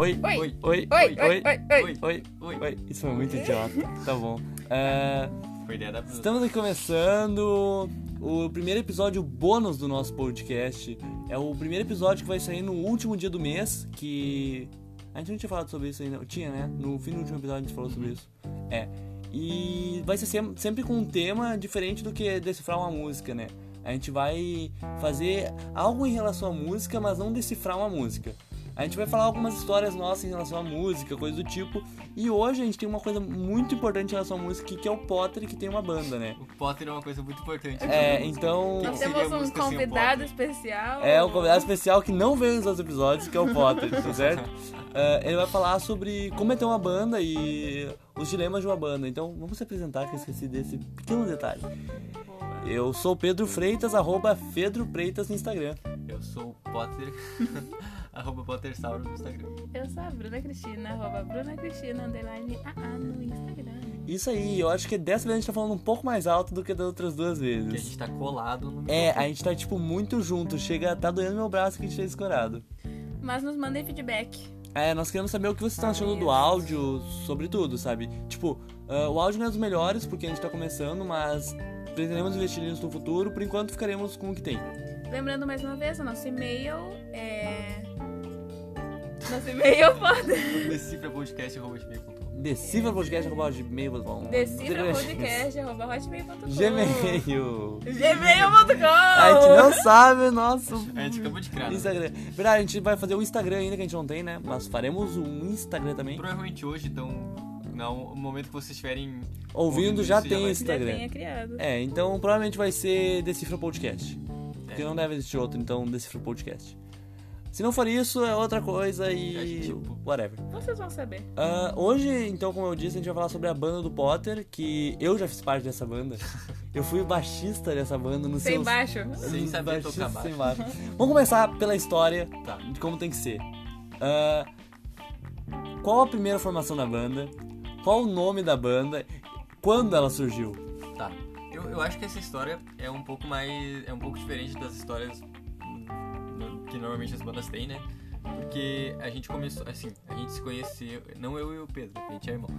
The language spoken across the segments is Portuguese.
Oi, Oi. oi, oi, Oi, oi, oi, oi, oi. oi, Oi. oi. Isso foi muito idiota. Tá bom. É, Foi ideia da estamos aqui começando o primeiro episódio bônus do nosso podcast. É o primeiro episódio que vai sair no último dia do mês, que... A gente não tinha falado sobre isso ainda. Tinha, né? No fim do último episódio a gente falou sobre isso. É. E vai ser sem- sempre com um tema diferente do que decifrar uma música, né? A gente vai fazer algo em relação à música, mas não decifrar uma música. A gente vai falar algumas histórias nossas em relação à música, coisa do tipo. E hoje a gente tem uma coisa muito importante em relação à música, que é o Potter, que tem uma banda, né? O Potter é uma coisa muito importante. É, então. Nós temos a um convidado especial. É um convidado especial que não veio nos outros episódios, que é o Potter, tá certo? É, ele vai falar sobre como é ter uma banda e os dilemas de uma banda. Então vamos se apresentar, que eu esqueci desse pequeno detalhe. Eu sou o Pedro Freitas, arroba Pedro Freitas no Instagram. Eu sou o Potter, arroba PotterSauro no Instagram. Eu sou a Bruna Cristina, arroba Bruna Cristina, underline AA no Instagram. Isso aí, eu acho que dessa vez a gente tá falando um pouco mais alto do que das outras duas Que a vezes. gente tá colado no É, a gente tá tipo muito junto, chega, tá doendo meu braço que a gente fez escorado. Mas nos mandem feedback. É, nós queremos saber o que vocês estão achando do áudio, sobre tudo, sabe? Tipo, ah, o áudio não é dos melhores porque a gente tá começando, mas pretendemos investir nisso no futuro, por enquanto ficaremos com o que tem. Lembrando mais uma vez, o nosso e-mail é. Nosso e-mail pode. Decifra podcast, arroba gmail.com. Decifrapodcast.gmail.com Decifra podcast, arroba hotmail.com. Gmail. Gmail.com. A gente não sabe o nosso A gente acabou de criar. né? Instagram. Verdade, a gente vai fazer o Instagram ainda que a gente não tem, né? Mas faremos um Instagram também. Provavelmente hoje, então, no momento que vocês estiverem Ouvindo já tem vai- Já Instagram. tenha criado. É, então provavelmente vai ser Decifra Podcast. Porque É. não deve existir outro, então Decifra Podcast. Se não for isso, é outra coisa A e. gente- whatever. Vocês vão saber. Ah, hoje, então, como eu disse, a gente vai falar sobre a banda do Potter, que eu já fiz parte dessa banda. Eu fui o baixista dessa banda no Sem seu. baixo. Sem saber tocar baixo. Sem baixo. Vamos começar pela história Tá. de como tem que ser. Ah, qual a primeira formação da banda? Qual o nome da banda? Quando ela surgiu? Tá. Eu, eu acho que essa história é um pouco mais. É um pouco diferente das histórias que normalmente as bandas têm, né? Porque a gente começou, assim, a gente se conheceu, não eu e o Pedro, a gente é irmão,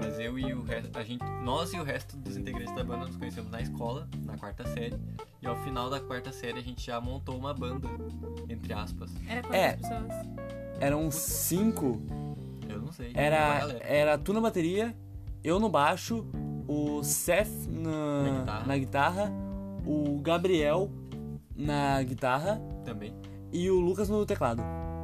mas eu e o resto, a gente, nós e o resto dos integrantes da banda nos conhecemos na escola, na quarta série, e ao final da quarta série a gente já montou uma banda, entre aspas. Era quantas É. pessoas? Eram cinco. Eu não sei. Era, era tu na bateria, eu no baixo, o Seth na, Na guitarra. na guitarra, o Gabriel na guitarra Também. E o Lucas no teclado.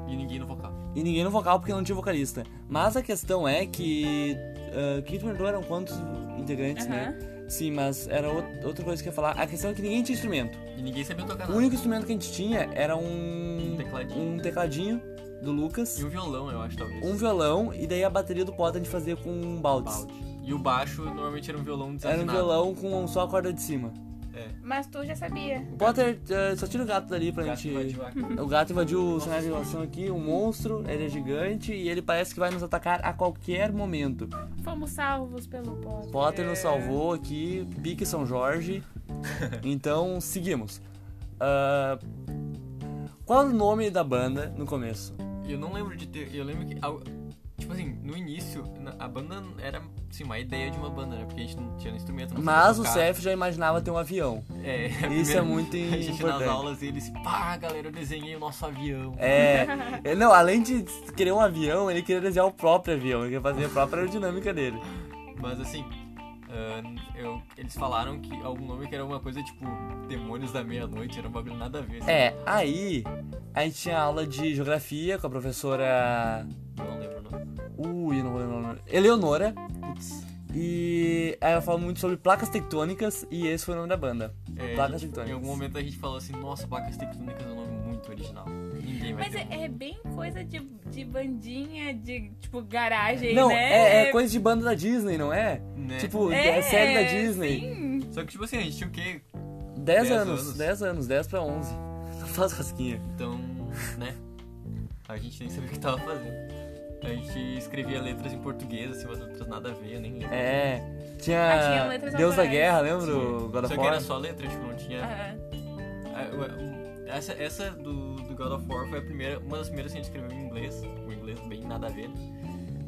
E ninguém no vocal. E ninguém no vocal porque não tinha vocalista. Mas a questão é que. Uh, que tu perguntou eram quantos integrantes, né? Sim, mas era out- outra coisa que eu ia falar. A questão é que ninguém tinha instrumento. E ninguém sabia tocar O nada. único instrumento que a gente tinha era um. Um tecladinho. um tecladinho do Lucas, E um violão, eu acho, talvez. um violão, e daí a bateria do Potter a gente fazia com um baldes. balde. E o baixo normalmente era um violão Era um desafinado. violão com só a corda de cima. É. Mas tu já sabia. O Potter, uh, só tira o gato dali pra O gato gente. a- O gato invadiu o cenário de gravação aqui, um monstro, ele é gigante e ele parece que vai nos atacar a qualquer momento. Fomos salvos pelo Potter. Potter nos salvou aqui, pique São Jorge. Então, seguimos. Ah, qual é o nome da banda no começo? Eu não lembro de ter. Eu lembro que. Tipo assim, no início, a banda era assim, uma ideia de uma banda, né? Porque a gente não tinha instrumento. Não Mas o. Cef já imaginava ter um avião. É, Isso primeiro, é muito A gente nas importante. aulas eles. Pá, galera, eu desenhei o nosso avião. É, é, não, além de querer um avião, ele queria desenhar o próprio avião, ele queria fazer a própria aerodinâmica dele. Mas assim. ah, eu, eles falaram que algum nome que era uma coisa tipo Demônios da Meia-Noite, era um bagulho nada a ver. assim. É, aí a gente tinha aula de geografia com a professora. Eu nome. Eleonora. Putz. E aí ela fala muito sobre placas tectônicas e esse foi o nome da banda. É, Placas gente- tectônicas. Em algum momento a gente falou assim, nossa, placas tectônicas é um nome muito original. Ninguém vai Mas ter. é, um. é bem coisa de, de bandinha, de tipo garagem, Não, né? é, é coisa de banda da Disney, não é? Né? Tipo, É, é série da Disney. Sim. Só que, tipo assim, a gente tinha o quê? 10 10 anos, anos. 10 anos, 10 pra 11. Não faz rasquinha. Então, né? A gente nem sabia o que tava fazendo. A gente escrevia letras em português, assim, umas letras nada a ver, eu nem lembro. É. Ah, Tinha, tinha letras Deus da. Guerra, lembra? Tinha. o God of Só que era War? só letra, tipo, não tinha. Ah, essa, essa do, do God of War foi a primeira, uma das primeiras que a gente escreveu em inglês, um inglês bem nada a ver,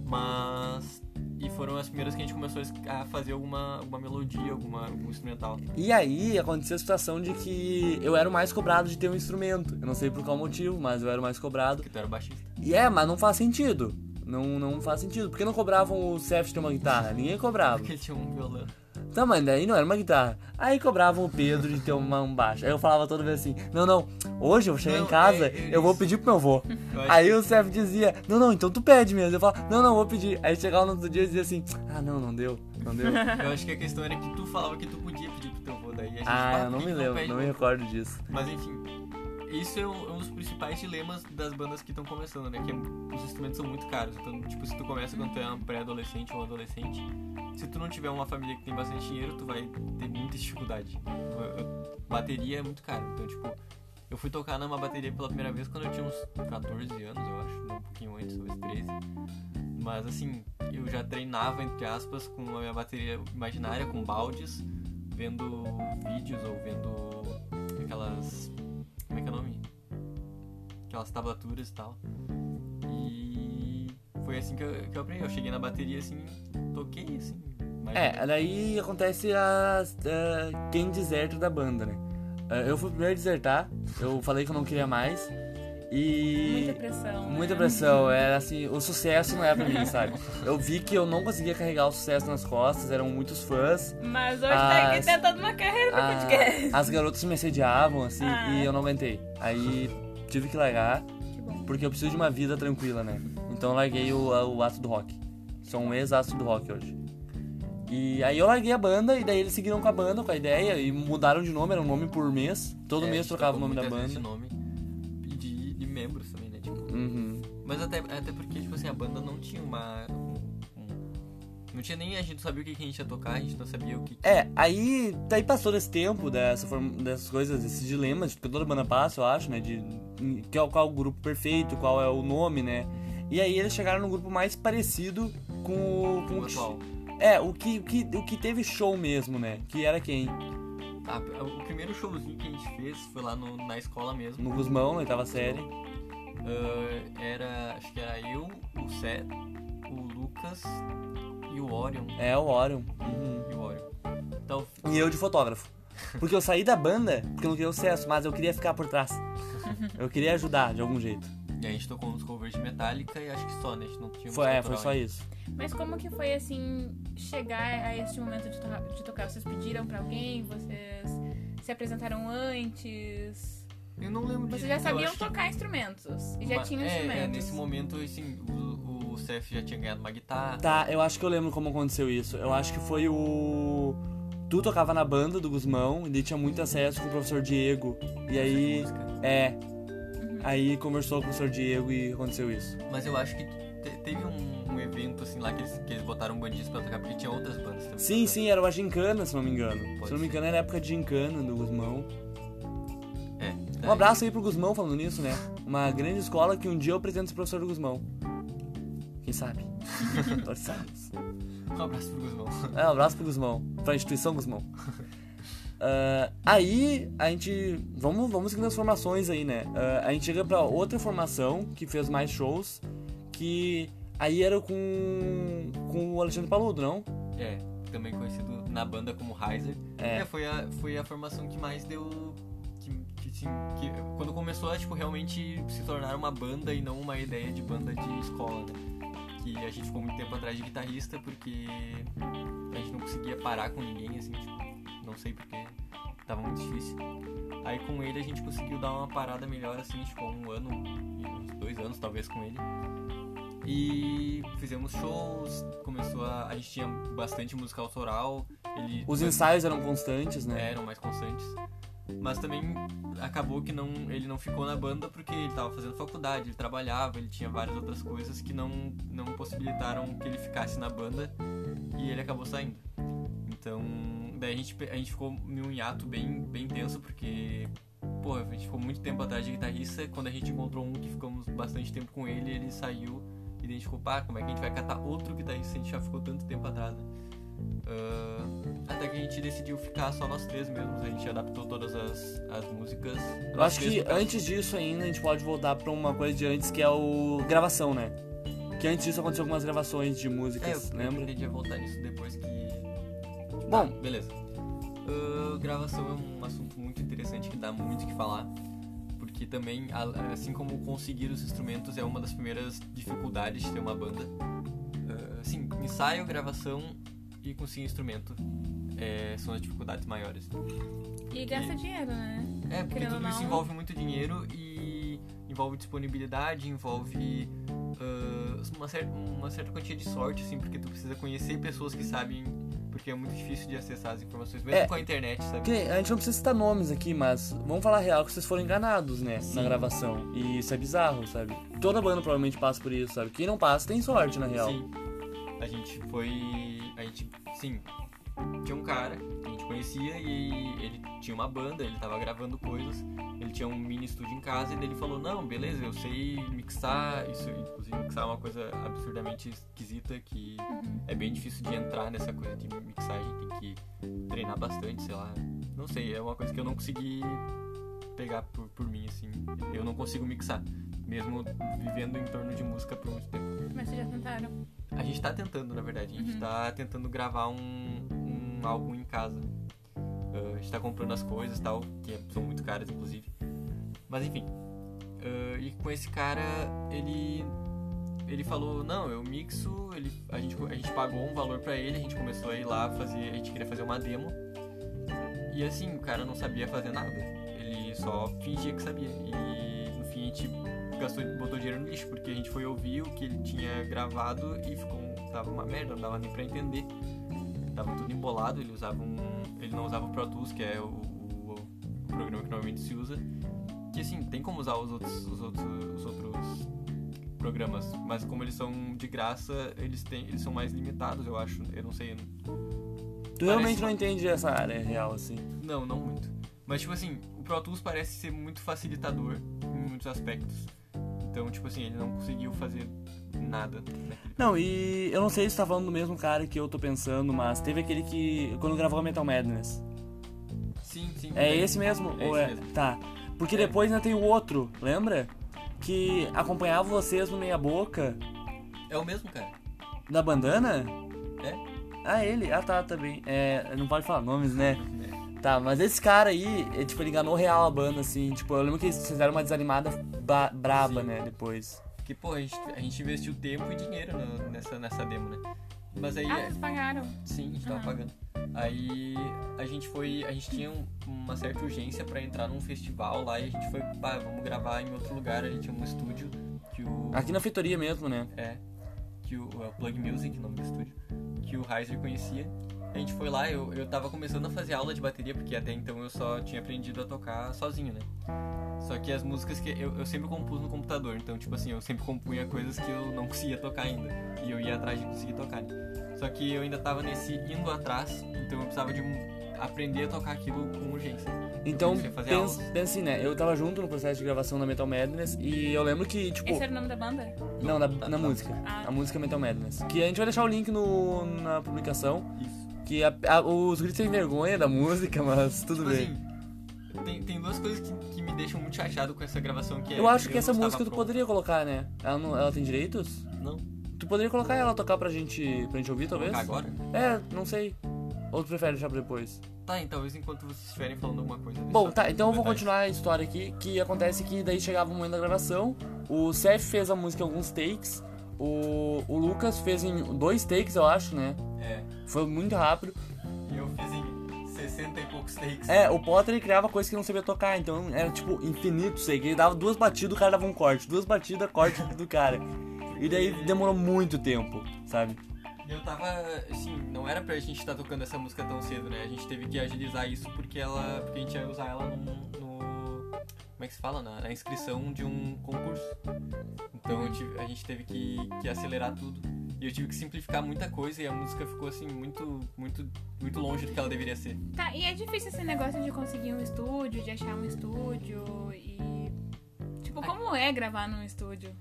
mas e foram as primeiras que a gente começou a fazer alguma, alguma melodia, alguma, algum instrumental. E aí aconteceu a situação de que eu era o mais cobrado de ter um instrumento. Eu não sei por qual motivo, mas eu era o mais cobrado. Porque tu era baixista. E é, mas não faz sentido. Não, não faz sentido. Por que não cobravam o Seth de ter uma guitarra? Ninguém cobrava. Porque ele tinha um violão. Tá, mas daí não era uma guitarra. Aí cobravam o Pedro de ter uma, um baixo. Aí eu falava toda vez assim: Não, não, hoje eu vou chegar Não, em casa, é- é eu vou pedir pro meu avô. Aí o Seth dizia: Não, não, então tu pede mesmo. Eu falava: Não, não, vou pedir. Aí chegava no outro dia e dizia assim: Ah, não, não deu, não deu. Eu acho que a questão era que tu falava que tu podia pedir pro teu avô, daí a gente ah, "Ah, eu não me lembro, pede não me recordo disso. Mas enfim, isso é um, é um dos principais dilemas das bandas que estão começando, né? Que é- os instrumentos são muito caros. Então, tipo, se tu começa quando tu é um pré-adolescente ou um adolescente, se tu não tiver uma família que tem bastante dinheiro, tu vai ter muita dificuldade. Eu- bateria é muito caro. Então, tipo, eu fui tocar numa bateria pela primeira vez quando eu tinha uns 14 anos, eu acho. Um pouquinho antes, talvez 13. Mas assim, eu já treinava, entre aspas, com a minha bateria imaginária, com baldes, vendo vídeos ou vendo aquelas. Como é que é o nome? Aquelas tablaturas e tal. E foi assim que eu, que eu aprendi. Eu cheguei na bateria assim, toquei assim. mais ou É, daí acontece a, a- quem deserta da banda, né? Eh, Eu fui o primeiro a desertar, eu falei que eu não queria mais. E. Muita pressão. Muita né? pressão, era assim, o sucesso não é pra mim, sabe? Eu vi que eu não conseguia carregar o sucesso nas costas, eram muitos fãs. Mas hoje tá aqui As- tentando uma carreira no a- podcast. as garotas me assediavam, assim, Ah. e eu não aguentei. Aí tive que largar, Que bom. porque eu preciso de uma vida tranquila, né? Então eu larguei o, o aço do rock. Sou um ex-aço do rock hoje. E aí eu larguei a banda, e daí eles seguiram com a banda, com a ideia, e mudaram de nome, era um nome por mês. Todo É, mês gente trocava o nome da banda. nome membros também, né? Tipo, Uhum. Mas até, até porque, tipo assim, a banda não tinha uma. um- um- não tinha nem. A gente sabia o que, que a gente ia tocar, a gente não sabia o que. que- É, aí daí passou desse tempo, dessa forma, dessas coisas, desses dilemas que toda banda passa, eu acho, né? De qual, qual é o grupo perfeito, qual é o nome, né? E aí eles chegaram no grupo mais parecido com, o- com o atual. É, o que, o que, o que teve show mesmo, né? Que era quem? Ah, o primeiro showzinho que a gente fez foi lá no- na escola mesmo. No Guzmão, na oitava série. Ah, era. Acho que era eu, o Seth, o Lucas e o Orion. É, o Orion. Uhum. E o Orion. Então, E eu de fotógrafo. Porque eu saí da banda porque eu não queria sucesso, mas eu queria ficar por trás. Eu queria ajudar de algum jeito. e a gente tocou uns covers de Metallica e acho que só, né? A gente não tinha Foi, é, foi só ainda. isso. Mas como que foi assim chegar a este momento de, to- de tocar? Vocês pediram pra alguém? Vocês se apresentaram antes? Eu não lembro Vocês já sabiam que- tocar instrumentos e já Mas- tinham é, instrumentos. É, nesse momento, assim, o, o Seth já tinha ganhado uma guitarra. Tá, eu acho que eu lembro como aconteceu isso. Eu acho que foi o. Tu tocava na banda do Guzmão, e daí tinha muito acesso com o professor Diego. E aí. música. É. Aí conversou com o professor Diego e aconteceu isso. Mas eu acho que te- teve um, um evento, assim, lá que eles, que eles botaram bandista pra tocar, porque tinha outras bandas também. Sim, sim, era uma gincana, se não me engano. Pode se não me engano, era a época de gincana do Guzmão. É. Um abraço aí pro Guzmão falando nisso, né? Uma grande escola que um dia eu pretendo ser professor do Guzmão. Quem sabe? Torçamos. Um abraço pro Guzmão. É, um abraço pro Guzmão, pra instituição Guzmão. Ah, aí a gente. Vamos, vamos seguindo as formações aí, né? Ah, a gente chega pra outra formação que fez mais shows, que aí era com, com o Alexandre Paludo, não? É, também conhecido na banda como Heiser. É. foi, a, foi a formação que mais deu. Assim, que quando começou a tipo, realmente se tornar uma banda e não uma ideia de banda de escola, né? Que a gente ficou muito tempo atrás de guitarrista porque a gente não conseguia parar com ninguém, assim, tipo, não sei porque tava muito difícil. Aí com ele a gente conseguiu dar uma parada melhor, assim, tipo, um ano, e uns dois anos talvez com ele. E fizemos shows, começou a. A gente tinha bastante música autoral. Ele, Os ensaios eram constantes, né? eram mais constantes. Mas também acabou que não, ele não ficou na banda porque ele estava fazendo faculdade, ele trabalhava, ele tinha várias outras coisas que não, não possibilitaram que ele ficasse na banda e ele acabou saindo. Então, daí a gente, a gente ficou num hiato bem, bem tenso porque, pô, a gente ficou muito tempo atrás de guitarrista. Quando a gente encontrou um que ficamos bastante tempo com ele, ele saiu e a gente ficou, pá, como é que a gente vai catar outro guitarrista se a gente já ficou tanto tempo atrás, né? Ah, até que a gente decidiu ficar só nós três mesmos. A gente adaptou todas as, as músicas. Eu acho que antes disso ainda a gente pode voltar pra uma coisa de antes que é o gravação, né? Que antes disso aconteceu algumas gravações de É, eu, músicas, eu lembra? pretendia voltar nisso depois que. Bom. Tá, beleza. Ah, gravação é um assunto muito interessante que dá muito o que falar. Porque também, assim como conseguir os instrumentos é uma das primeiras dificuldades de ter uma banda. Ah, Assim, ensaio, gravação e conseguir instrumento é, são as dificuldades maiores. E gasta dinheiro, né? É, porque Querendo tudo isso não. envolve muito dinheiro e envolve disponibilidade, envolve ah, uma, certa, uma certa quantia de sorte, assim, porque tu precisa conhecer pessoas que sabem, porque é muito difícil de acessar as informações, mesmo É. com a internet, sabe? A gente não precisa citar nomes aqui, mas vamos falar real que vocês foram enganados, né? Sim. Na gravação. E isso é bizarro, sabe? Toda banda provavelmente passa por isso, sabe? Quem não passa tem sorte, na real. Sim. A gente foi. A gente. Sim. Tinha um cara que a gente conhecia e ele tinha uma banda, ele tava gravando coisas, ele tinha um mini estúdio em casa e daí ele falou, não, beleza, eu sei mixar, isso inclusive mixar é uma coisa absurdamente esquisita que Uhum. é bem difícil de entrar nessa coisa de mixagem, tem que treinar bastante, sei lá. Não sei, é uma coisa que eu não consegui pegar por, por mim, assim. Eu não consigo mixar, mesmo vivendo em torno de música por muito tempo. Mas vocês já tentaram? A gente tá tentando, na verdade. A gente Uhum. tá tentando gravar um, um álbum em casa. Uh, a gente tá comprando as coisas e tal, que é- são muito caras, inclusive. Mas enfim. Uh, e com esse cara, ele. Ele falou, não, eu mixo, ele, a, gente, a gente pagou um valor pra ele, a gente começou a ir lá fazer. A gente queria fazer uma demo. E assim, o cara não sabia fazer nada. Só fingia que sabia. E no fim a gente gastou, botou dinheiro no lixo, porque a gente foi ouvir o que ele tinha gravado e ficou. Tava uma merda, não dava nem pra entender. Tava tudo embolado, ele usava um. Ele não usava o Pro Tools, que é o, o- o programa que normalmente se usa. Que assim, tem como usar os outros, os outros, os outros programas, mas como eles são de graça, eles, têm, eles são mais limitados, eu acho. Eu não sei. Tu realmente Parece não entende essa área real, assim. Não, não muito. Mas, tipo assim, Pro Tools parece ser muito facilitador em muitos aspectos. Então, tipo assim, ele não conseguiu fazer nada. Não, e eu não sei se tá falando do mesmo cara que eu tô pensando, mas teve aquele que. quando gravou a Metal Madness. Sim, sim. É esse mesmo? É Ou esse é? mesmo. Tá. Porque É. depois ainda tem o outro, lembra? Que acompanhava vocês no meia boca É o mesmo, cara. da bandana? É? Ah, ele? Ah, tá, também. É, não pode falar nomes, né? Tá, mas esse cara aí, é, tipo, ele enganou real a banda, assim. Tipo, eu lembro que eles fizeram uma desanimada ba- braba, Sim. né, depois. Porque, pô, a gente, a gente investiu tempo e dinheiro no- nessa, nessa demo, né? Mas aí. Ah, vocês pagaram. Sim, a gente tava Ah. pagando. Aí a gente foi. A gente tinha um- uma certa urgência pra entrar num festival lá e a gente foi, pá, vamos gravar em outro lugar. A gente tinha um estúdio que o. Aqui na feitoria mesmo, né? É. Que o, é o Plug Music, o nome do estúdio. Que o Heiser conhecia. A gente foi lá, eu, eu tava começando a fazer aula de bateria, porque até então eu só tinha aprendido a tocar sozinho, né? Só que as músicas que eu, eu sempre compus no computador, então, tipo assim, eu sempre compunha coisas que eu não conseguia tocar ainda. E eu ia atrás de conseguir tocar. né? Só que eu ainda tava nesse indo atrás, então eu precisava de um- aprender a tocar aquilo com urgência. Então, pensa, assim, né? Eu tava junto no processo de gravação da Metal Madness e eu lembro que, tipo. Esse era o nome da banda? Não, na, Tá, na tá. música. Ah. A música Metal Madness. Que a gente vai deixar o link no, na publicação. Isso. Que a- a- os gritos têm vergonha da música, mas tudo Tipo bem. assim, tem, tem duas coisas que, que me deixam muito chateado com essa gravação que é. eu acho que essa música tu pronto. poderia colocar, né? Ela, não, ela tem direitos? Não. Tu poderia colocar ela tocar pra gente, pra gente ouvir, talvez? Colocar agora? É, não sei. Ou tu prefere deixar pra depois? Tá, então talvez enquanto vocês estiverem falando alguma coisa. Bom, tá, então eu vou continuar a história aqui, que acontece que daí chegava o momento da gravação, o Seth fez a música em alguns takes, o, o Lucas fez em dois takes, eu acho, né? É, Foi muito rápido. e eu fiz em 60 e poucos takes. É, o Potter ele criava coisa que não sabia tocar, então era tipo infinito, sei que ele dava duas batidas, o cara dava um corte, duas batidas, corte do cara. E daí demorou muito tempo, sabe? Eu tava, assim, não era pra gente estar tocando essa música tão cedo, né? A gente teve que agilizar isso porque ela. Porque a gente ia usar ela no. Como é que se fala? Na, na inscrição de um concurso. Então tive- a gente teve que, que acelerar tudo. E eu tive que simplificar muita coisa e a música ficou assim muito, muito, muito longe do que ela deveria ser. Tá, e é difícil esse negócio de conseguir um estúdio, de achar um estúdio e. Tipo, como é gravar num estúdio?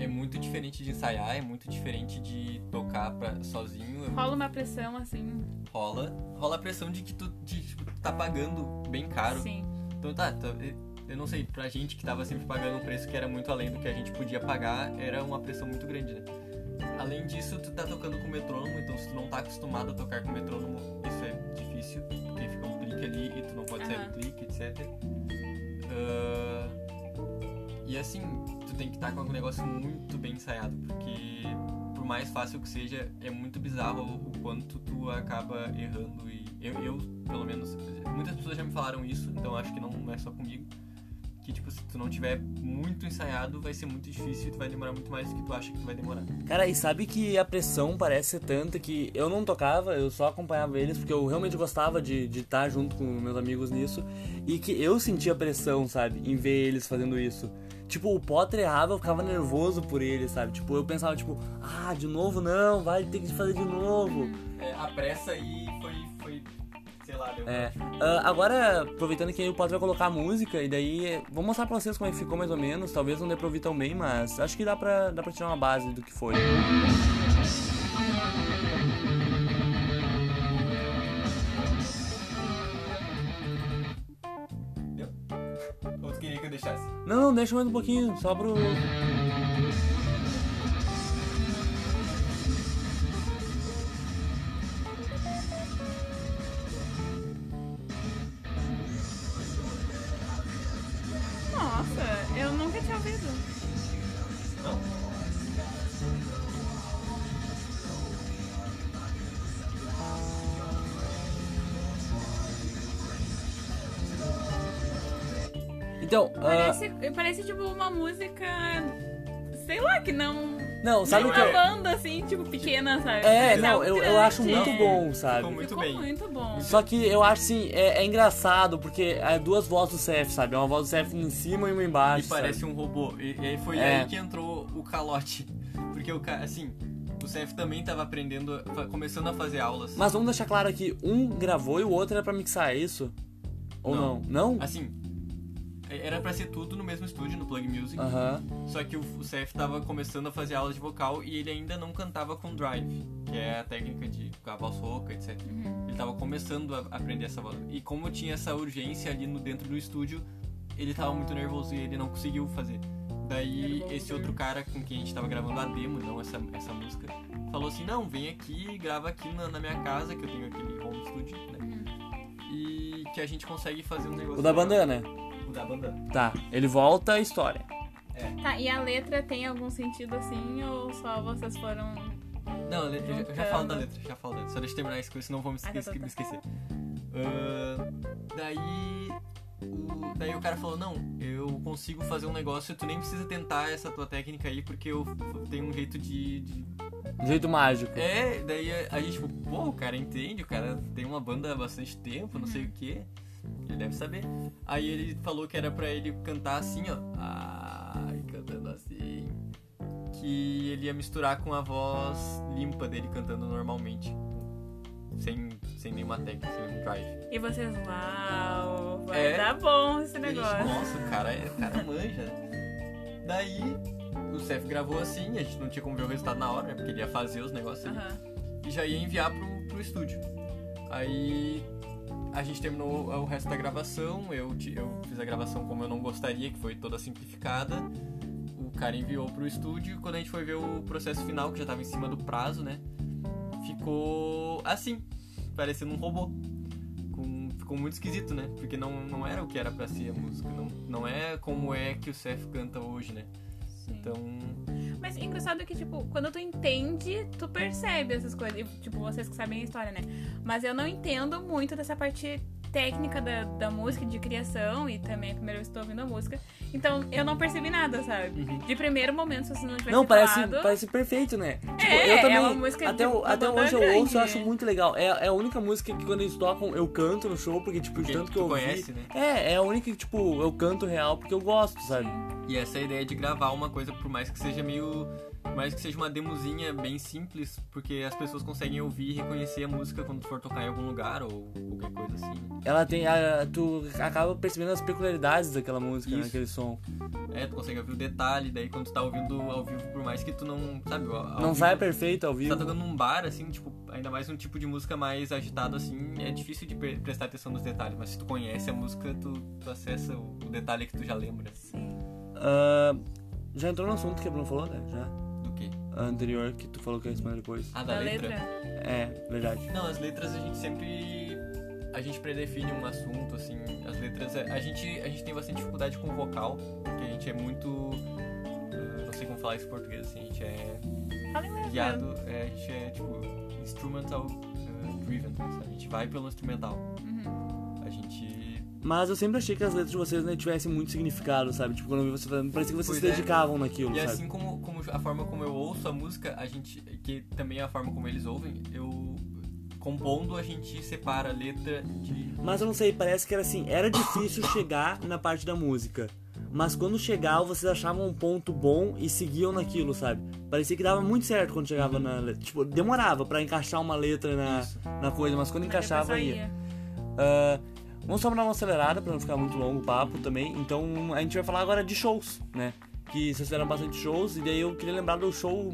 é muito diferente de ensaiar, é muito diferente de tocar pra, sozinho. é Rola uma pressão, assim. rola, rola a pressão de que tu, de, tipo, tá pagando bem caro. Sim. Então tá, tá, eu não sei, pra gente que tava sempre pagando um preço que era muito além do que a gente podia pagar, era uma pressão muito grande, né? Além disso, tu tá tocando com metrônomo, então se tu não tá acostumado a tocar com metrônomo, isso é difícil, porque fica um clique ali e tu não pode sair Aham. do clique, etc. Ah, e assim, tu tem que estar com um negócio muito bem ensaiado, porque por mais fácil que seja, é muito bizarro o quanto tu acaba errando e eu, eu, pelo menos, muitas pessoas já me falaram isso, então acho que não é só comigo. Que tipo, se tu não tiver muito ensaiado, vai ser muito difícil e tu vai demorar muito mais do que tu acha que tu vai demorar. Cara, e sabe que a pressão parece ser tanta que eu não tocava, eu só acompanhava eles porque eu realmente gostava de de estar junto com meus amigos nisso e que eu sentia pressão, sabe, em ver eles fazendo isso. Tipo, o Potter errava, eu ficava nervoso por ele, sabe? Tipo, eu pensava, tipo, ah, de novo não, vai ter que fazer de novo. É, a pressa aí foi, foi sei lá, deu É. Ah, agora, aproveitando que aí o Potter vai colocar a música, e daí vou mostrar pra vocês como é que ficou mais ou menos. Talvez não dê pra ouvir tão bem, mas acho que dá pra, dá pra tirar uma base do que foi. Deu? Ou tu queria que eu deixasse? Não, não, deixa mais um pouquinho, só pro. Parece, parece tipo uma música. Sei lá, que não. não, sabe o não que é uma eu... banda assim, tipo, pequena, sabe? É, Parece não, eu, eu acho muito Não, bom, Ficou sabe? muito Ficou bem. muito bom. Só que eu acho assim, é, é engraçado, porque é duas vozes do CF, sabe? É uma voz do CF em cima e uma E embaixo. parece sabe? um robô. E, e aí foi É. aí que entrou o calote. Porque o cara, assim, o CF também tava aprendendo, começando a fazer aulas. Mas vamos deixar claro aqui, um gravou e o outro era pra mixar, é isso? Ou não? Não? Assim, era pra ser tudo no mesmo estúdio, no Plug Music. Só que o, o CF tava começando a fazer aulas de vocal e ele ainda não cantava com drive, que é a técnica de a voz rouca, etc. Ele tava começando a aprender essa voz. E como tinha essa urgência ali no dentro do estúdio, ele tava muito nervoso e ele não conseguiu fazer. Daí esse outro cara com quem a gente tava gravando a demo, não essa, essa música, falou assim, não, vem aqui, grava aqui na, na minha casa, que eu tenho aquele home studio, né? E que a gente consegue fazer um negócio. O da legal. bandana. Da bandana. Tá, ele volta à história. Tá, e a letra tem algum sentido assim, ou só vocês foram. Não, eu já, eu já falo da letra, já falo da letra. Só deixa eu terminar isso, senão vou me, Ah, tá, esque- tá, tá. me esquecer. Ah, daí, o, daí o cara falou, não, eu consigo fazer um negócio, tu nem precisa tentar essa tua técnica aí, porque eu tenho um jeito de... de- Um jeito mágico. É, daí a, a gente, tipo, pô, o cara entende, o cara tem uma banda há bastante tempo, não sei Uhum. o que. Ele deve saber. Aí ele falou que era pra ele cantar assim, ó. Ai, cantando assim. Que ele ia misturar com a voz limpa dele cantando normalmente. Sem, sem nenhuma técnica, sem nenhum drive. E vocês, uau, vai É. dar bom esse negócio. Nossa, o cara, é- o cara manja. Daí, o Cef gravou assim, a gente não tinha como ver o resultado na hora, né? Porque ele ia fazer os negócios ali. Aham. e já ia enviar pro, pro estúdio. Aí a gente terminou o resto da gravação, eu, eu fiz a gravação como eu não gostaria, que foi toda simplificada. O cara enviou pro estúdio e quando a gente foi ver o processo final, que já tava em cima do prazo, né? Ficou assim, parecendo um robô. Com- ficou muito esquisito, né? Porque não, não era o que era pra ser a música. Não, não é como é que o Seth canta hoje, né? Sim. Então. Mas é engraçado que, tipo, quando tu entende, tu percebe essas coisas. E, tipo, vocês que sabem a história, né? Mas eu não entendo muito dessa parte técnica da, da música, de criação, e também primeiro eu estou ouvindo a música. Então eu não percebi nada, sabe? Uhum. De primeiro momento, se você não tivesse Não, parece, falado... parece perfeito, né? Tipo, É, eu é também, uma música até, de o- até hoje eu grande, ouço, eu né? acho muito legal. É, é a única música que quando eles tocam eu canto no show, porque, tipo, de tanto que eu ouvi. conhece, né? É, é a única que, tipo, eu canto real porque eu gosto, sabe? E essa ideia de gravar uma coisa, por mais que seja meio Mais que seja uma demozinha bem simples, porque as pessoas conseguem ouvir e reconhecer a música quando tu for tocar em algum lugar ou qualquer coisa assim. Ela tem. A, tu acaba percebendo as peculiaridades daquela música, Isso. naquele som. É, tu consegue ouvir o detalhe, daí quando tu tá ouvindo ao vivo, por mais que tu não. Sabe, ao Não vivo, sai perfeito ao Tu vivo. tá tocando num bar, assim, tipo, ainda mais um tipo de música mais agitado, assim, é difícil de pre- prestar atenção nos detalhes, mas se tu conhece a música, tu, tu acessa o, o detalhe que tu já lembra. Sim. Ah, já entrou no assunto que a Bruno falou, né? Já. Anterior, que tu falou que ia responder depois. Ah, da, Da letra? letra. É, verdade. Não, as letras a gente sempre. A gente predefine um assunto, assim. As letras. A gente, a gente tem bastante dificuldade com o vocal, porque a gente é muito. eh, não sei como falar isso em português, assim. A gente é Fala inglês. guiado. é, a gente é, tipo, instrumental eh, driven. sabe? A gente vai pelo instrumental. Uhum. Mas eu sempre achei que as letras de vocês né, tivessem muito significado, sabe? Tipo, quando eu vi vocês falando, parecia que vocês se Pois é. dedicavam naquilo, E sabe? assim como, como a forma como eu ouço a música, a gente. Que também é a forma como eles ouvem, eu. Compondo, a gente separa a letra de. Mas eu não sei, parece que era assim, era difícil chegar na parte da música. Mas quando chegava, vocês achavam um ponto bom e seguiam naquilo, sabe? Parecia que dava muito certo quando chegava na letra. Tipo, demorava pra encaixar uma letra na, Isso. na coisa, mas quando Mas encaixava depois ia. saía. Vamos só dar uma acelerada pra não ficar muito longo o papo também. Então a gente vai falar agora de shows, né? Que vocês fizeram bastante shows, e daí eu queria lembrar do show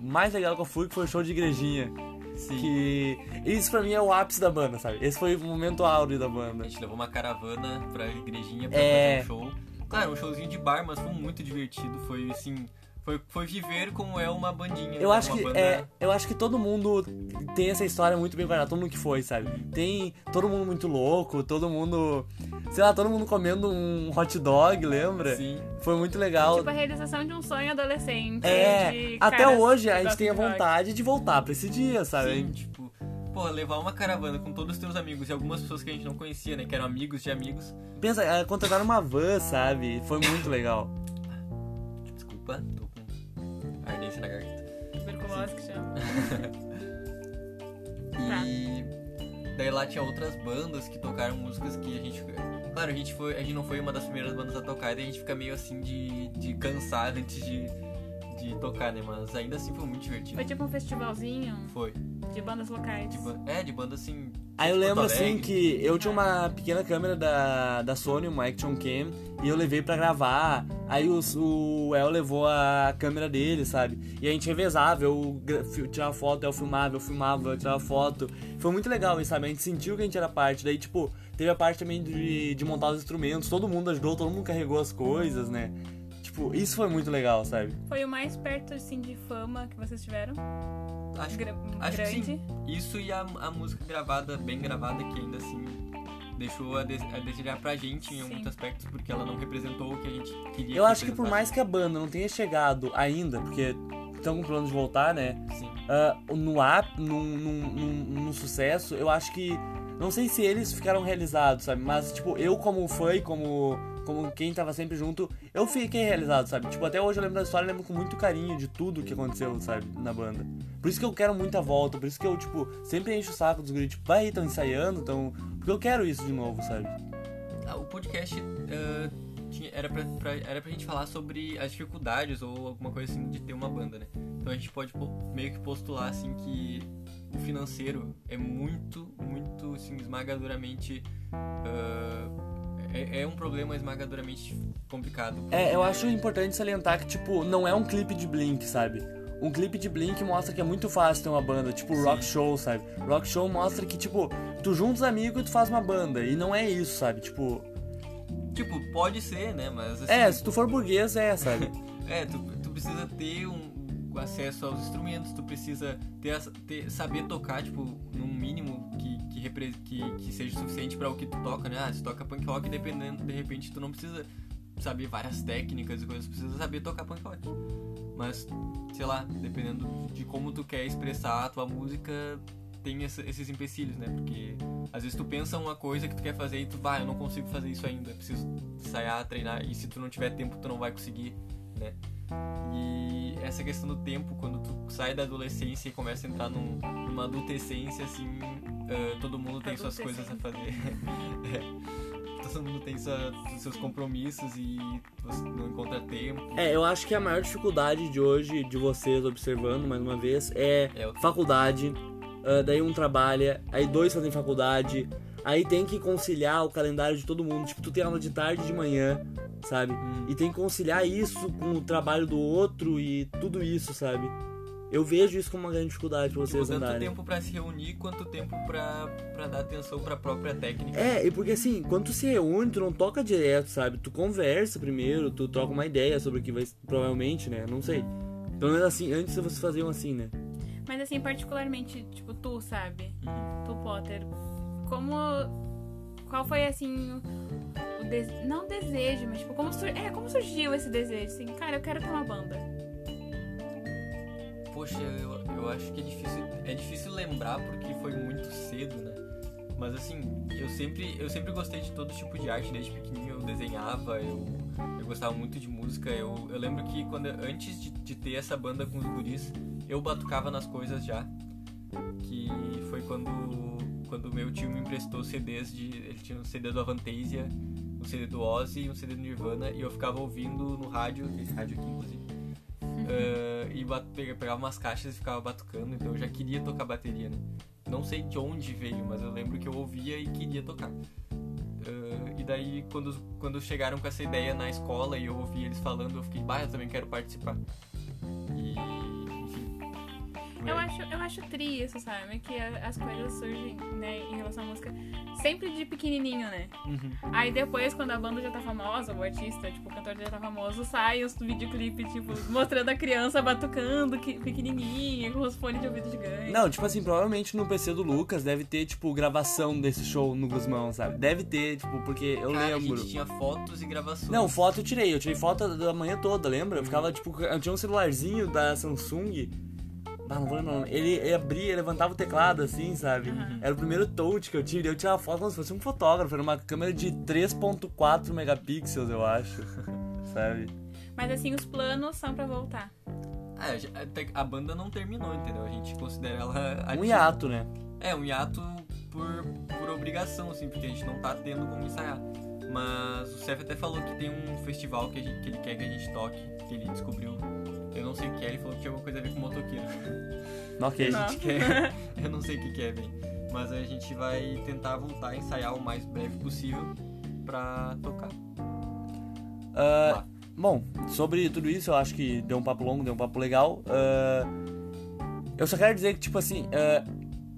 mais legal que eu fui, que foi o show de igrejinha. Sim. Que isso pra mim é o ápice da banda, sabe? Esse foi o momento áureo da A banda. gente levou uma caravana pra igrejinha pra É. fazer um show. Claro, um showzinho de bar, mas foi muito divertido. Foi assim. Foi, foi viver como é uma bandinha. Eu né? acho uma que banda... é, eu acho que todo mundo tem essa história muito bem guardada, todo mundo que foi, sabe? Tem todo mundo muito louco, todo mundo, sei lá, todo mundo comendo um hot dog, lembra? Sim. Foi muito legal. Tipo a realização de um sonho adolescente. é, de até hoje a gente tem a vontade de voltar pra esse dia, sabe? Sim, tipo, porra, levar uma caravana com todos os teus amigos e algumas pessoas que a gente não conhecia, né? Que eram amigos de amigos. Pensa, é, contrataram uma van, sabe? Foi muito legal. Desculpa, tô ardência na garganta. Tuberculose que chama. E daí lá tinha outras bandas que tocaram músicas que a gente. Claro, a gente foi. A gente não foi uma das primeiras bandas a tocar, e daí a gente fica meio assim de, de cansar antes de, de tocar, né? Mas ainda assim foi muito divertido. Foi tipo um festivalzinho Foi. de bandas locais. De ban- é, de banda assim. Aí eu de Porto lembro assim que eu tinha uma pequena câmera da, da Sony, uma Action Cam, e eu levei pra gravar. Aí os- o El levou a câmera dele, sabe? E a gente revezava, eu tirava foto, eu filmava, eu filmava, eu tirava foto. Foi muito legal sabe? A gente sentiu que a gente era parte. Daí, tipo, teve a parte também de, de montar os instrumentos, todo mundo ajudou, todo mundo carregou as coisas, né? Tipo, isso foi muito legal, sabe? Foi o mais perto, assim, de fama que vocês tiveram? Acho, Gra- acho que grande? sim. Isso e a, a música gravada, bem gravada, que ainda assim deixou a, des- a desejar pra gente em Sim. muitos aspectos, porque ela não representou o que a gente queria Eu acho que por mais que a banda não tenha chegado ainda, porque estão com plano de voltar, né? Sim. ah, no app, num, num, num, num sucesso, eu acho que. Não sei se eles ficaram realizados, sabe? Mas, tipo, eu como fã e como, como quem tava sempre junto, eu fiquei realizado, sabe? Tipo, até hoje eu lembro da história, eu lembro com muito carinho de tudo que aconteceu, sabe? Na banda. Por isso que eu quero muita volta, por isso que eu, tipo, sempre encho o saco dos guris, tipo, vai aí, tão ensaiando, tão. Porque eu quero isso de novo, sabe? Ah, o podcast ah, tinha- era, pra, pra- era pra gente falar sobre as dificuldades ou alguma coisa assim de ter uma banda, né? Então a gente pode po- meio que postular assim que o financeiro é muito, muito assim, esmagadoramente. ah, é, é um problema esmagadoramente complicado. É, eu acho importante salientar que, tipo, não é um clipe de Blink, sabe? Um clipe de Blink mostra que é muito fácil ter uma banda, tipo Sim. rock show, sabe? Rock show mostra que, tipo, tu junta os amigos e tu faz uma banda. E não é isso, sabe? Tipo, Tipo, pode ser, né? Mas assim, é, se tu for burguês, é, sabe? É, tu, tu precisa ter um, acesso aos instrumentos, tu precisa ter, ter- saber tocar, tipo, num mínimo que, que, que, que seja suficiente pra o que tu toca, né? Ah, se toca punk rock, dependendo, de repente tu não precisa saber várias técnicas e coisas, tu precisa saber tocar punk rock. Mas, sei lá, dependendo de como tu quer expressar a tua música, tem esses empecilhos, né? Porque às vezes tu pensa uma coisa que tu quer fazer e tu vai, eu não consigo fazer isso ainda, preciso ensaiar, treinar, e se tu não tiver tempo, tu não vai conseguir, né? E essa questão do tempo, quando tu sai da adolescência e começa a entrar num- numa adolescência, assim, ah, todo mundo tem suas coisas a fazer. É. todo mundo tem sua, seus compromissos e você não encontra tempo. É, eu acho que a maior dificuldade de hoje, de vocês observando mais uma vez, é, É faculdade, ah, daí um trabalha, aí dois fazem faculdade, aí tem que conciliar o calendário de todo mundo. Tipo, tu tem aula de tarde e de manhã, sabe? Hum. E tem que conciliar isso com o trabalho do outro e tudo isso, sabe? Eu vejo isso como uma grande dificuldade pra Tipo, vocês tanto andarem. tempo pra se reunir quanto tempo pra, pra dar atenção pra própria técnica. É, e porque assim, quando tu se reúne, tu não toca direto, sabe? Tu conversa primeiro, tu troca uma ideia sobre o que vai. Provavelmente, né? Não sei. Pelo menos assim, antes vocês faziam assim, né? Mas assim, particularmente, tipo, tu, sabe? Uhum. Tu, Potter, como. Qual foi assim. O des... Não o desejo, mas tipo, como, sur... é, como surgiu esse desejo? Assim, cara, eu quero ter uma banda. Poxa, eu, eu acho que é difícil, é difícil lembrar porque foi muito cedo, né? Mas assim, eu sempre, eu sempre gostei de todo tipo de arte, desde pequenininho eu desenhava, eu, eu gostava muito de música. Eu, eu lembro que quando antes de, de ter essa banda com os guris, eu batucava nas coisas já. Que foi quando quando meu tio me emprestou CDs de. Ele tinha um CD do Avantasia, um CD do Ozzy e um CD do Nirvana, e eu ficava ouvindo no rádio, esse rádio aqui inclusive. E pegava umas caixas e ficava batucando, então eu já queria tocar bateria, né? Não sei de onde veio, mas eu lembro que eu ouvia e queria tocar. Ah, e daí, quando, quando chegaram com essa ideia na escola e eu ouvi eles falando, eu fiquei, bah, eu também quero participar. Eu acho, eu acho tri isso, sabe? Que a- as coisas surgem, né, em relação à música, sempre de pequenininho, né? Uhum. Aí depois, quando a banda já tá famosa, o artista, tipo, o cantor já tá famoso, sai os videoclipes, tipo, mostrando a criança batucando, que, pequenininha, com os fones de ouvido gigantes. Não, tipo assim, provavelmente no PC do Lucas deve ter, tipo, gravação desse show no Guzmão, sabe? Deve ter, tipo, porque eu Cara, a lembro. gente tinha fotos e gravações. Não, foto eu tirei, eu tirei foto da manhã toda, lembra? Eu ficava, tipo, eu tinha um celularzinho da Samsung. Não. Ele, ele abria, levantava o teclado assim, sabe? Era o primeiro touch que eu tive. Eu tirava foto como se fosse um fotógrafo. Era uma câmera de 3.4 megapixels, eu acho. sabe? Mas assim, os planos são pra voltar. É, a banda não terminou, entendeu? A gente considera ela Um ativa. hiato, né? É, um hiato por, por obrigação, assim, porque a gente não tá tendo como ensaiar. Mas o Cef até falou que tem um festival que, a gente- que ele quer que a gente toque, que ele descobriu. Eu não sei o que é, ele falou que tinha alguma coisa a ver com motoqueiro. Ok. A gente quer, eu não sei o que, que é, bem. Mas a gente vai tentar voltar a ensaiar o mais breve possível pra tocar. Lá. bom, sobre tudo isso, eu acho que deu um papo longo, deu um papo legal. Ah, eu só quero dizer que, tipo assim, ah,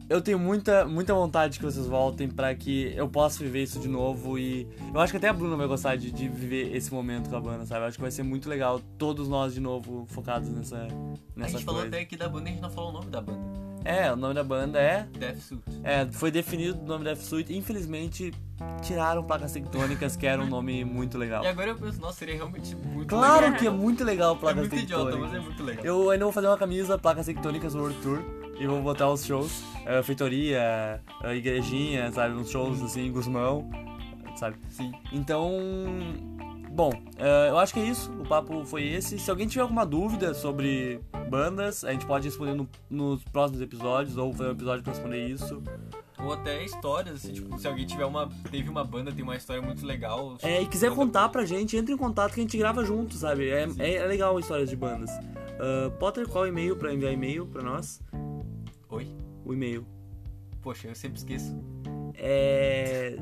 eu tenho muita, muita vontade que vocês voltem pra que eu possa viver isso de novo e eu acho que até a Bruna vai gostar de, de viver esse momento com a banda, sabe? Eu acho que vai ser muito legal todos nós de novo focados nessa, A nessa gente falou coisa. até aqui da banda e a gente não falou o nome da banda. É, o nome da banda é Death Suit. É, foi definido o nome da F-Suite. Infelizmente, tiraram placas tectônicas, que era um nome muito legal. E agora eu penso, nossa, seria realmente muito Claro legal. que é muito legal É placas muito idiota, tectônicas. mas é muito legal. Eu ainda vou fazer uma camisa placas tectônicas World Tour e vou botar os shows, eh, feitoria, eh, igrejinha, sabe, uns shows assim, Guzmão, sabe? Sim. Então, bom, eh, eu acho que é isso. O papo foi esse. Se alguém tiver alguma dúvida sobre bandas, a gente pode responder no- nos próximos episódios ou fazer um episódio pra responder isso. Ou até histórias, assim, tipo, se alguém tiver uma. Teve uma banda, tem uma história muito legal. É, e quiser contar pra gente, entre em contato que a gente grava junto, sabe? É, é, é legal histórias de bandas. Ah, Potter, qual e-mail pra enviar e-mail pra nós? Oi? O e-mail Poxa, eu sempre esqueço. é.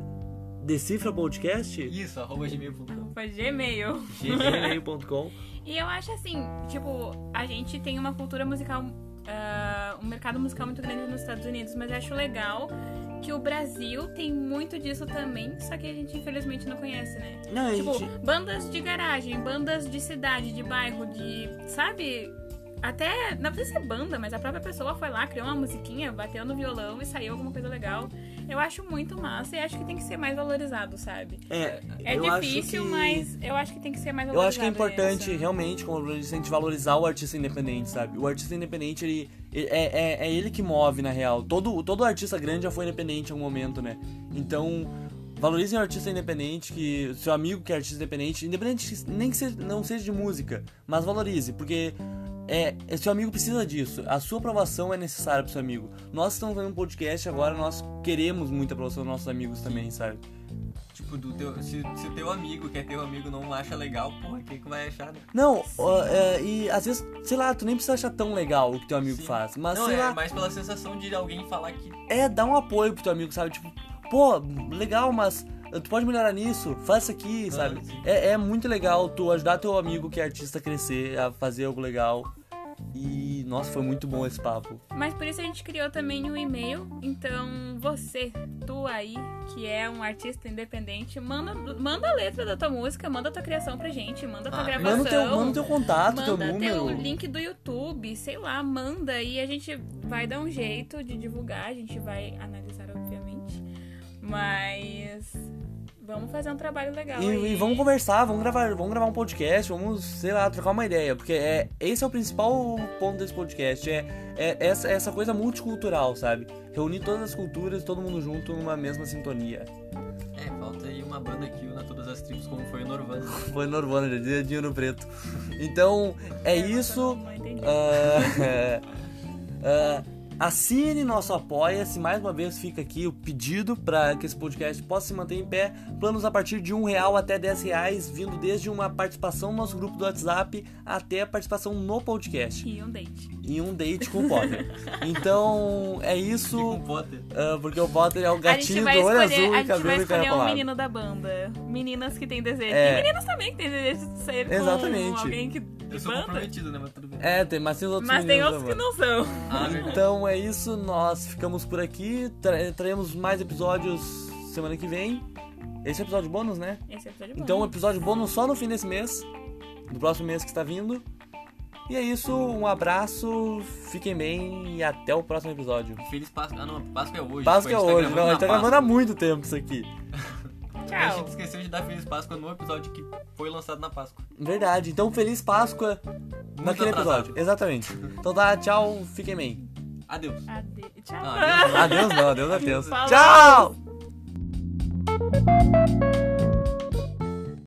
Decifra Podcast? Isso, arroba gmail.com. Foi Gmail. gmail.com. E eu acho assim, tipo, a gente tem uma cultura musical, ah, um mercado musical muito grande nos Estados Unidos, mas eu acho legal que o Brasil tem muito disso também, só que a gente infelizmente não conhece, né? Não, Tipo, gente. bandas de garagem, bandas de cidade, de bairro, de. Sabe? Até. Não precisa ser banda, mas a própria pessoa foi lá, criou uma musiquinha, bateu no violão e saiu alguma coisa legal. Eu acho muito massa e acho que tem que ser mais valorizado, sabe? É, É eu difícil, que- mas eu acho que tem que ser mais Eu valorizado. acho que é importante, essa- realmente, como eu disse, a gente valorizar o artista independente, sabe? O artista independente, ele, ele- é, é, é ele que move, na real. Todo, todo artista grande já foi independente em algum momento, né? Então, valorizem o artista independente, que seu amigo que é artista independente, independente nem que seja, não seja de música, mas valorize, porque é, é- seu amigo precisa disso. A sua aprovação é necessária pro seu amigo. Nós estamos fazendo um podcast agora, nós queremos muita aprovação dos nossos amigos também, sabe? Tipo, do teu, se, se o teu amigo, que é teu amigo, não acha legal, porra, quem que vai achar, né? Não, ó, é, e às vezes, sei lá, tu nem precisa achar tão legal o que teu amigo Sim. faz. Mas, não, sei é lá, mais pela sensação de alguém falar que. é dar um apoio pro teu amigo, sabe? Tipo, pô, legal, mas tu pode melhorar nisso, faz isso aqui, Ah, sabe? É, é muito legal tu ajudar teu amigo que é artista a crescer, a fazer algo legal. E, nossa, foi muito bom esse papo. Mas por isso a gente criou também um e-mail. Então, você, tu aí, que é um artista independente, manda, manda a letra da tua música, manda a tua criação pra gente, manda a tua Ah, gravação. Manda o teu, manda o teu contato, teu Manda número. teu link do YouTube, sei lá, manda e a gente vai dar um jeito de divulgar, a gente vai analisar. Mas vamos fazer um trabalho legal. E, e vamos conversar, vamos gravar, vamos gravar um podcast, vamos, sei lá, trocar uma ideia. Porque é, esse é o principal ponto desse podcast. É, é essa, essa coisa multicultural, sabe? Reunir todas as culturas, todo mundo junto numa mesma sintonia. É, falta aí uma banda que una todas as tribos, como foi o Norvana. Foi Norvana, já dizia Dinho no Preto. Então, é Eu isso. não- não entendi. Ah, ah, assine nosso Apoia-se. Mais uma vez fica aqui o pedido para que esse podcast possa se manter em pé. Planos a partir de um real até 10 reais, vindo desde uma participação no nosso grupo do WhatsApp até a participação no podcast. E um date. E um date com o Potter. Então, é isso. E com o Potter. ah, porque o Potter é o a gente gatinho do vai olho escolher, azul a e gente vai cabelo escolher um menino da banda. Meninas que têm desejo. É. E meninos também que têm desejo de ser Exatamente. com alguém que, Eu sou banda. comprometido, né? Mas tudo bem. É, tem, mas tem os outros Mas tem outros que da não são. Ah. Então é isso, nós ficamos por aqui. Tra traremos mais episódios semana que vem. Esse é o episódio bônus, né? Esse episódio é bom. Então, um episódio bônus só no fim desse mês, do próximo mês que está vindo. E é isso, um abraço, fiquem bem e até o próximo episódio. Feliz Páscoa. Ah, não, Páscoa é hoje. Páscoa é gente hoje, tá não, a gente tá gravando há muito tempo isso aqui. A Tchau. gente esqueceu de dar Feliz Páscoa no episódio que foi lançado na Páscoa. Verdade, então feliz Páscoa naquele atrasado. episódio. Exatamente. Então tá, tchau, fiquem bem. Adeus. Ade... Tchau. Ah, adeus. Adeus não, adeus é tenso. Falou. Tchau!